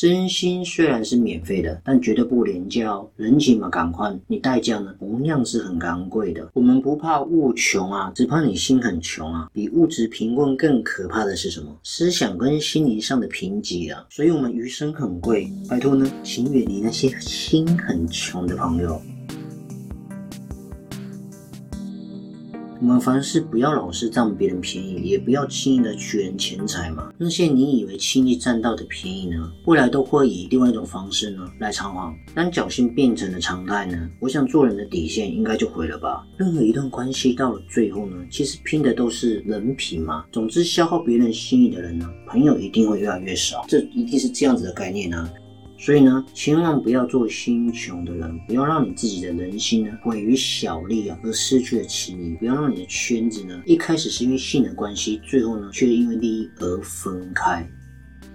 真心虽然是免费的，但绝对不廉价哦。人情嘛，赶快，你代价呢，同样是很昂贵的。我们不怕物穷啊，只怕你心很穷啊。比物质贫困更可怕的是什么？思想跟心灵上的贫瘠啊。所以，我们余生很贵，拜托呢，请远离那些心很穷的朋友。我们凡事不要老是占别人便宜，也不要轻易的取人钱财嘛。那些你以为轻易占到的便宜呢，未来都会以另外一种方式呢来偿还。当侥幸变成了常态呢，我想做人的底线应该就毁了吧。任何一段关系到了最后呢，其实拼的都是人品嘛。总之，消耗别人心意的人呢，朋友一定会越来越少。这一定是这样子的概念呢。所以呢，千万不要做心穷的人，不要让你自己的人心呢毁于小利啊，而失去了情谊。不要让你的圈子呢，一开始是因为性的关系，最后呢却因为利益而分开。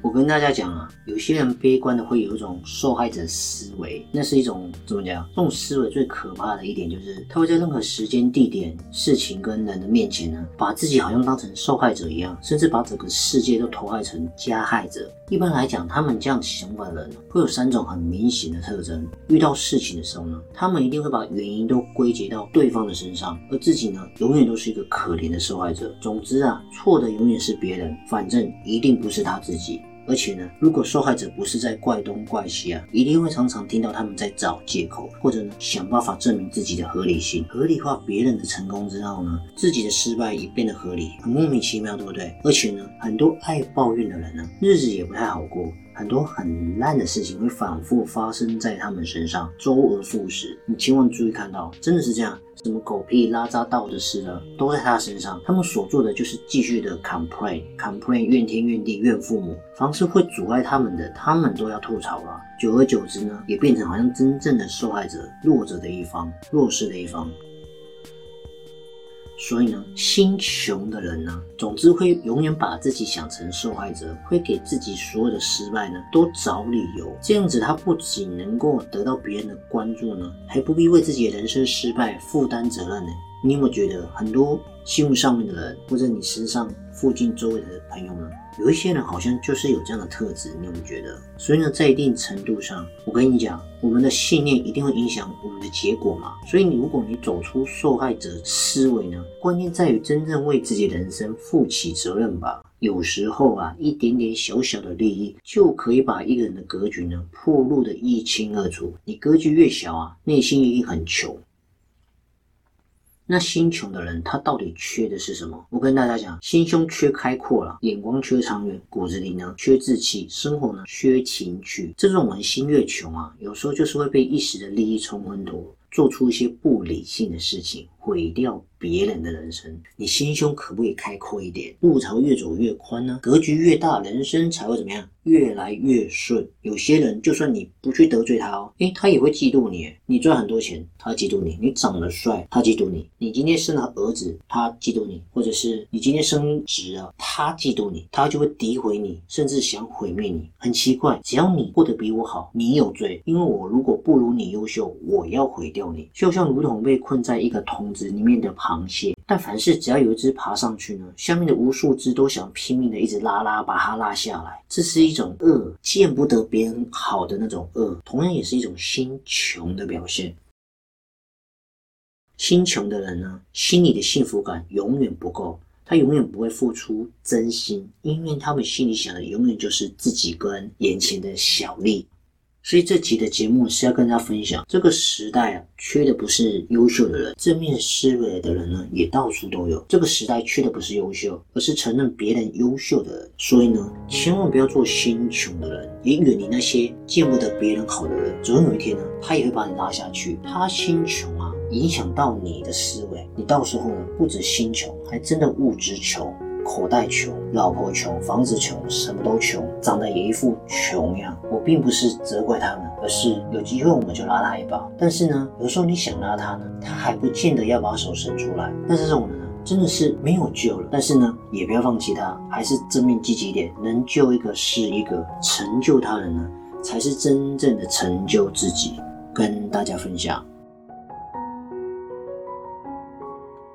我跟大家讲啊，有些人悲观的会有一种受害者思维，那是一种怎么讲？这种思维最可怕的一点就是，他会在任何时间、地点、事情跟人的面前呢，把自己好像当成受害者一样，甚至把整个世界都投害成加害者。一般来讲，他们这样想法的人会有三种很明显的特征：遇到事情的时候呢，他们一定会把原因都归结到对方的身上，而自己呢，永远都是一个可怜的受害者。总之啊，错的永远是别人，反正一定不是他自己。而且呢，如果受害者不是在怪东怪西啊，一定会常常听到他们在找借口，或者呢想办法证明自己的合理性，合理化别人的成功之后呢，自己的失败也变得合理，很莫名其妙，对不对？而且呢，很多爱抱怨的人呢，日子也不太好过。很多很烂的事情会反复发生在他们身上，周而复始。你千万注意看到，真的是这样，什么狗屁拉渣道的事呢，都在他身上。他们所做的就是继续的 complain，complain，怨天怨地，怨父母。凡是会阻碍他们的，他们都要吐槽了。久而久之呢，也变成好像真正的受害者，弱者的一方，弱势的一方。所以呢，心穷的人呢，总之会永远把自己想成受害者，会给自己所有的失败呢都找理由。这样子，他不仅能够得到别人的关注呢，还不必为自己的人生失败负担责任呢。你有没有觉得很多新闻上面的人，或者你身上附近周围的朋友呢？有一些人好像就是有这样的特质，你有没有觉得？所以呢，在一定程度上，我跟你讲，我们的信念一定会影响我们的结果嘛。所以，你如果你走出受害者思维呢，关键在于真正为自己人生负起责任吧。有时候啊，一点点小小的利益就可以把一个人的格局呢破露的一清二楚。你格局越小啊，内心一定很穷。那心穷的人，他到底缺的是什么？我跟大家讲，心胸缺开阔了，眼光缺长远，骨子里呢缺志气，生活呢缺情趣。这种人心越穷啊，有时候就是会被一时的利益冲昏头，做出一些不理性的事情，毁掉。别人的人生，你心胸可不可以开阔一点？路才会越走越宽呢？格局越大，人生才会怎么样？越来越顺。有些人就算你不去得罪他哦，诶，他也会嫉妒你。你赚很多钱，他嫉妒你；你长得帅，他嫉妒你；你今天生了儿子，他嫉妒你；或者是你今天升职了，他嫉妒你，他就会诋毁你，甚至想毁灭你。很奇怪，只要你过得比我好，你有罪，因为我如果不如你优秀，我要毁掉你。就像如同被困在一个桶子里面的螃蟹，但凡是只要有一只爬上去呢，下面的无数只都想拼命的一直拉拉，把它拉下来。这是一种恶，见不得别人好的那种恶，同样也是一种心穷的表现。心穷的人呢，心里的幸福感永远不够，他永远不会付出真心，因为他们心里想的永远就是自己跟眼前的小利。所以这集的节目是要跟大家分享，这个时代啊，缺的不是优秀的人，正面思维的人呢，也到处都有。这个时代缺的不是优秀，而是承认别人优秀的人。所以呢，千万不要做心穷的人，也远离那些见不得别人好的人。总有一天呢，他也会把你拉下去。他心穷啊，影响到你的思维，你到时候呢，不止心穷，还真的物质穷。口袋穷，老婆穷，房子穷，什么都穷，长得也一副穷样。我并不是责怪他们，而是有机会我们就拉他一把。但是呢，有时候你想拉他呢，他还不见得要把手伸出来。那这种人呢，真的是没有救了。但是呢，也不要放弃他，还是正面积极一点，能救一个是一个，成就他人呢，才是真正的成就自己。跟大家分享。